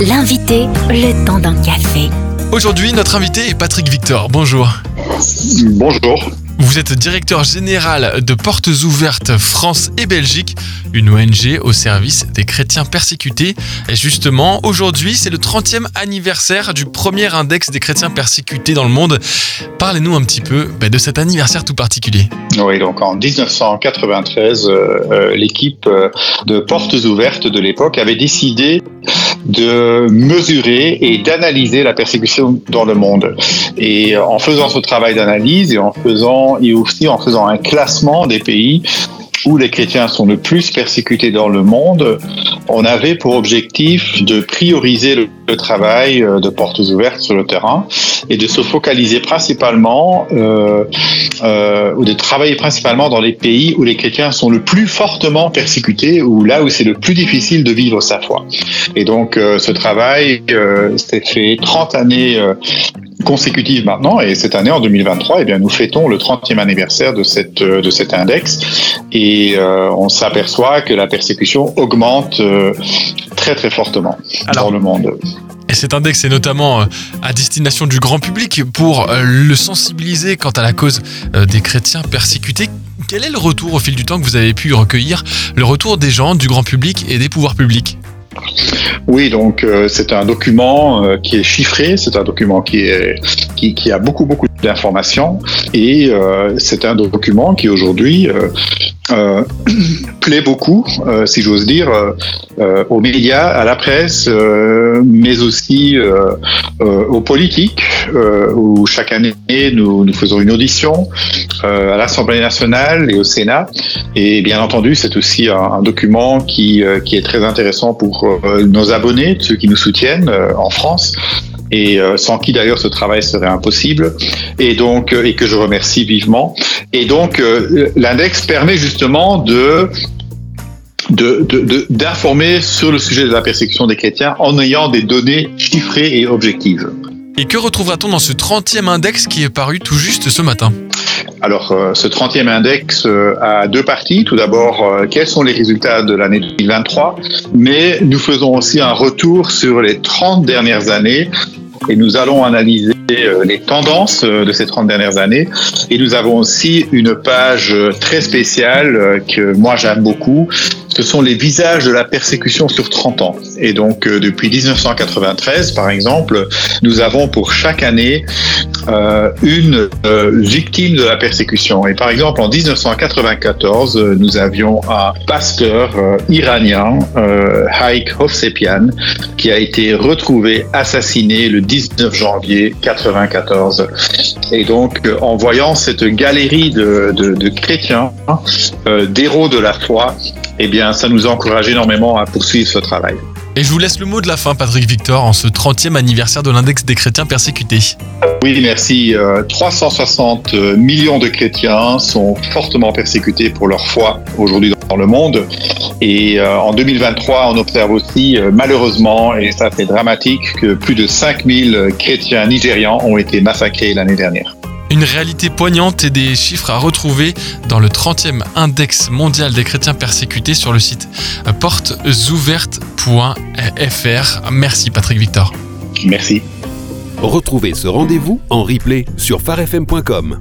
L'invité, le temps d'un café. Aujourd'hui, notre invité est Patrick Victor. Bonjour. Bonjour. Vous êtes directeur général de Portes Ouvertes France et Belgique, une ONG au service des chrétiens persécutés. Et justement, aujourd'hui, c'est le 30e anniversaire du premier index des chrétiens persécutés dans le monde. Parlez-nous un petit peu bah, de cet anniversaire tout particulier. Oui, donc en 1993, euh, euh, l'équipe euh, de Portes Ouvertes de l'époque avait décidé de mesurer et d'analyser la persécution dans le monde. Et en faisant ce travail d'analyse et en faisant et aussi en faisant un classement des pays où les chrétiens sont le plus persécutés dans le monde, on avait pour objectif de prioriser le, travail euh, de portes ouvertes sur le terrain et de se focaliser principalement euh, euh, ou de travailler principalement dans les pays où les chrétiens sont le plus fortement persécutés ou là où c'est le plus difficile de vivre sa foi. Et donc euh, ce travail euh, s'est fait 30 années euh, consécutives maintenant et cette année en 2023 eh bien nous fêtons le 30e anniversaire de cette de cet index et euh, on s'aperçoit que la persécution augmente euh, très très fortement Alors, dans le monde. Et cet index est notamment euh, à destination du grand public pour euh, le sensibiliser quant à la cause euh, des chrétiens persécutés. Quel est le retour au fil du temps que vous avez pu recueillir? Le retour des gens, du grand public et des pouvoirs publics? Oui, donc euh, c'est un document euh, qui est chiffré, c'est un document qui, a beaucoup beaucoup d'informations et euh, c'est un document qui aujourd'hui plaît beaucoup, si j'ose dire, aux médias, à la presse, mais aussi aux politiques, où chaque année nous, faisons une audition à l'Assemblée nationale et au Sénat. Et bien entendu, c'est aussi un, document qui, est très intéressant pour nos abonnés, ceux qui nous soutiennent euh, en France. Et euh, sans qui d'ailleurs ce travail serait impossible. Et donc euh, et que je remercie vivement. Et donc euh, l'index permet justement de- d'informer sur le sujet de la persécution des chrétiens en ayant des données chiffrées et objectives. Et que retrouvera-t-on dans ce 30e index qui est paru tout juste ce matin? Alors, euh, ce 30e index euh, a deux parties. Tout d'abord, euh, quels sont les résultats de l'année 2023, mais nous faisons aussi un retour sur les 30 dernières années et nous allons analyser les tendances de ces 30 dernières années. Et nous avons aussi une page très spéciale que moi j'aime beaucoup. Ce sont les visages de la persécution sur 30 ans. Et donc, depuis 1993, par exemple, nous avons pour chaque année euh, une euh, victime de la persécution. Et par exemple, en 1994, euh, nous avions un pasteur euh, iranien, euh, Haik Hovsepian, qui a été retrouvé assassiné le 19 janvier 94. Et donc, en voyant cette galerie de, de- de chrétiens, d'héros de la foi, eh bien, ça nous encourage énormément à poursuivre ce travail. Et je vous laisse le mot de la fin, Patrick Victor, en ce 30e anniversaire de l'index des chrétiens persécutés. Oui, merci. Euh, 360 millions de chrétiens sont fortement persécutés pour leur foi aujourd'hui dans le monde. Et euh, en 2023, on observe aussi, euh, malheureusement, et ça c'est dramatique, que plus de 5000 chrétiens nigérians ont été massacrés l'année dernière. Une réalité poignante et des chiffres à retrouver dans le 30e index mondial des chrétiens persécutés sur le site portesouvertes.fr. Merci Patrick Victor. Merci. Retrouvez ce rendez-vous en replay sur farfm.com.